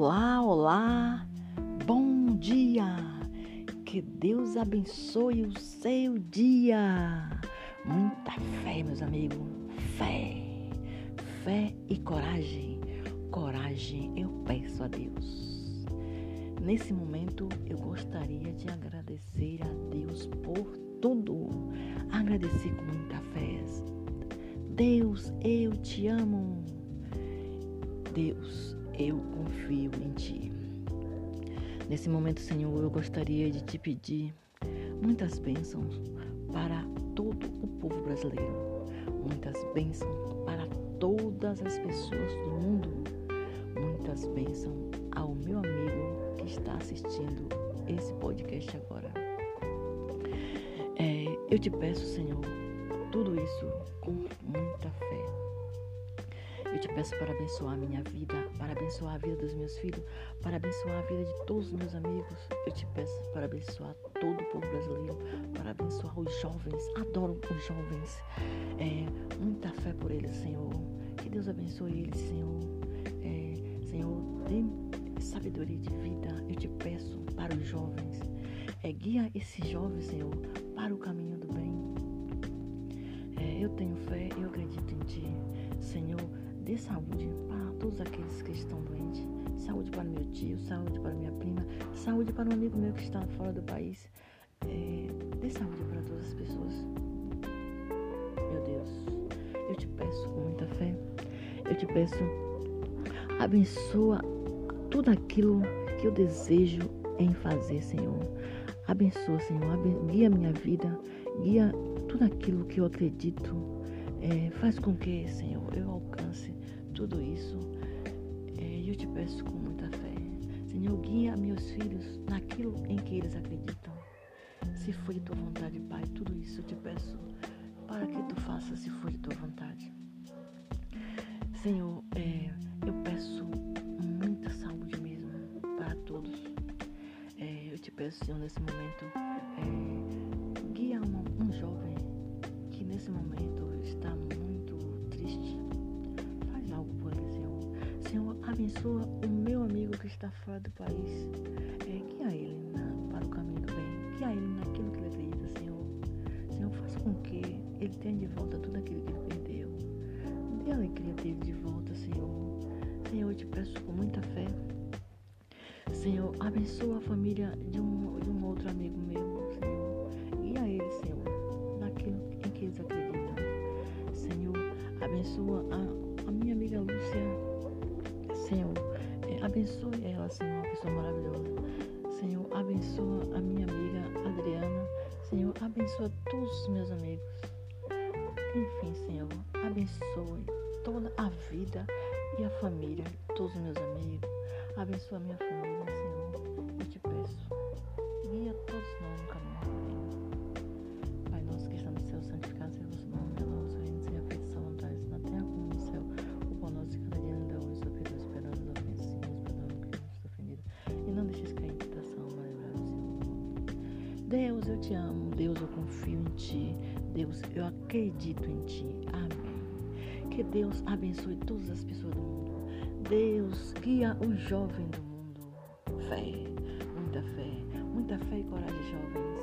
Olá, olá, bom dia! Que Deus abençoe o seu dia! Muita fé, meus amigos, fé, fé e coragem. Coragem eu peço a Deus. Nesse momento eu gostaria de agradecer a Deus por tudo. Agradecer com muita fé. Deus, eu te amo. Deus, eu confio em Ti. Nesse momento, Senhor, eu gostaria de te pedir muitas bênçãos para todo o povo brasileiro, muitas bênçãos para todas as pessoas do mundo, muitas bênçãos ao meu amigo que está assistindo esse podcast agora. É, eu te peço, Senhor, tudo isso com muita fé eu te peço para abençoar a minha vida, para abençoar a vida dos meus filhos, para abençoar a vida de todos os meus amigos. Eu te peço para abençoar todo o povo brasileiro, para abençoar os jovens. Adoro os jovens. É, muita fé por eles, Senhor. Que Deus abençoe eles, Senhor. É, Senhor, dê sabedoria de vida. Eu te peço para os jovens. É, guia esses jovens, Senhor, para o caminho do bem. É, eu tenho fé, eu acredito em Ti. Senhor, dê saúde para todos aqueles que estão doentes. Saúde para meu tio, saúde para minha prima, saúde para um amigo meu que está fora do país. É, dê saúde para todas as pessoas. Meu Deus, eu te peço com muita fé, eu te peço, abençoa tudo aquilo que eu desejo em fazer, Senhor. Abençoa, Senhor, guia minha vida, guia tudo aquilo que eu acredito. É, faz com que, Senhor, eu alcance tudo isso, é, eu te peço com muita fé. Senhor, guia meus filhos naquilo em que eles acreditam. Se for de tua vontade, Pai, tudo isso eu te peço para que tu faças se for de tua vontade. Senhor, é, eu peço muita saúde mesmo para todos. É, eu te peço, Senhor, nesse momento, abençoa o meu amigo que está fora do país. É, guia ele na, para o caminho do bem. Guia ele naquilo que ele acredita, Senhor. Senhor, faça com que ele tenha de volta tudo aquilo que ele perdeu. Dê a alegria dele de volta, Senhor. Senhor, eu te peço com muita fé. Senhor, abençoa a família de um, de um outro amigo meu, Senhor. Guia ele, Senhor, naquilo em que eles acreditam. Senhor, abençoa a, a minha amiga Lúcia Senhor, é, abençoe ela, Senhor, uma pessoa maravilhosa. Senhor, abençoa a minha amiga Adriana. Senhor, abençoa todos os meus amigos. Enfim, Senhor, abençoe toda a vida e a família todos os meus amigos. Abençoa a minha família, Deus, eu te amo. Deus, eu confio em ti. Deus, eu acredito em ti. Amém. Que Deus abençoe todas as pessoas do mundo. Deus guia o jovem do mundo. Fé, muita fé, muita fé e coragem, jovens.